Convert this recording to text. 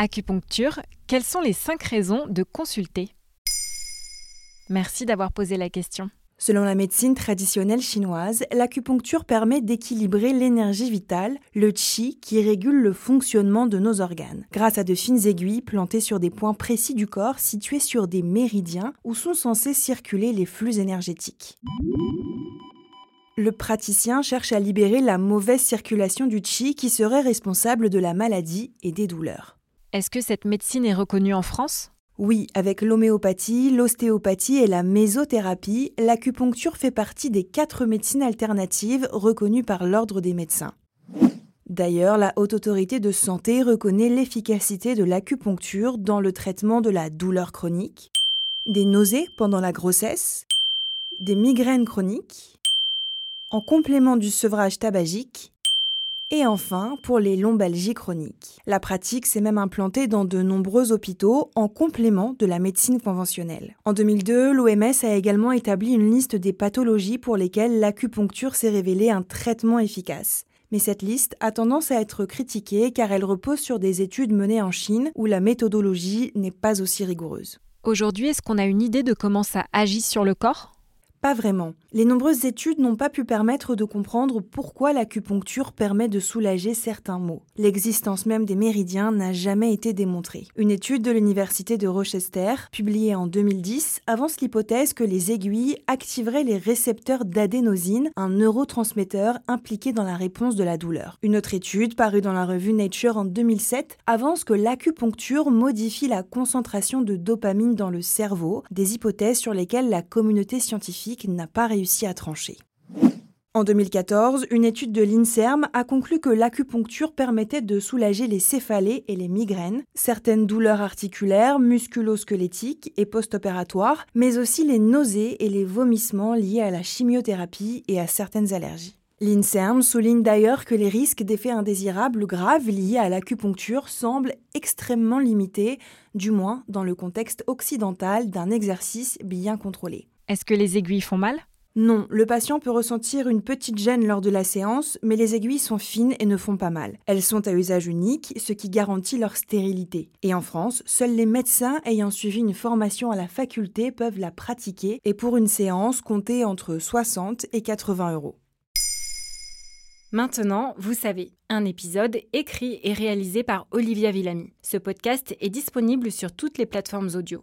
Acupuncture, quelles sont les 5 raisons de consulter? Merci d'avoir posé la question. Selon la médecine traditionnelle chinoise, l'acupuncture permet d'équilibrer l'énergie vitale, le qi, qui régule le fonctionnement de nos organes, grâce à de fines aiguilles plantées sur des points précis du corps situés sur des méridiens où sont censés circuler les flux énergétiques. Le praticien cherche à libérer la mauvaise circulation du qi qui serait responsable de la maladie et des douleurs. Est-ce que cette médecine est reconnue en France? Oui, avec l'homéopathie, l'ostéopathie et la mésothérapie, l'acupuncture fait partie des quatre médecines alternatives reconnues par l'Ordre des médecins. D'ailleurs, la Haute Autorité de Santé reconnaît l'efficacité de l'acupuncture dans le traitement de la douleur chronique, des nausées pendant la grossesse, des migraines chroniques, en complément du sevrage tabagique et enfin, pour les lombalgies chroniques. La pratique s'est même implantée dans de nombreux hôpitaux en complément de la médecine conventionnelle. En 2002, l'OMS a également établi une liste des pathologies pour lesquelles l'acupuncture s'est révélé un traitement efficace. Mais cette liste a tendance à être critiquée car elle repose sur des études menées en Chine où la méthodologie n'est pas aussi rigoureuse. Aujourd'hui, est-ce qu'on a une idée de comment ça agit sur le corps? Pas vraiment. Les nombreuses études n'ont pas pu permettre de comprendre pourquoi l'acupuncture permet de soulager certains maux. L'existence même des méridiens n'a jamais été démontrée. Une étude de l'université de Rochester, publiée en 2010, avance l'hypothèse que les aiguilles activeraient les récepteurs d'adénosine, un neurotransmetteur impliqué dans la réponse de la douleur. Une autre étude, parue dans la revue Nature en 2007, avance que l'acupuncture modifie la concentration de dopamine dans le cerveau, des hypothèses sur lesquelles la communauté n'a pas réussi à trancher. En 2014, une étude de l'INSERM a conclu que l'acupuncture permettait de soulager les céphalées et les migraines, certaines douleurs articulaires, musculo-squelettiques et post-opératoires, mais aussi les nausées et les vomissements liés à la chimiothérapie et à certaines allergies. L'INSERM souligne d'ailleurs que les risques d'effets indésirables graves liés à l'acupuncture semblent extrêmement limités, du moins dans le contexte occidental d'un exercice bien contrôlé. Est-ce que les aiguilles font mal? Non, le patient peut ressentir une petite gêne lors de la séance, mais les aiguilles sont fines et ne font pas mal. Elles sont à usage unique, ce qui garantit leur stérilité. Et en France, seuls les médecins ayant suivi une formation à la faculté peuvent la pratiquer et pour une séance compter entre 60 et 80 euros. Maintenant, vous savez, un épisode écrit et réalisé par Olivia Villamy. Ce podcast est disponible sur toutes les plateformes audio.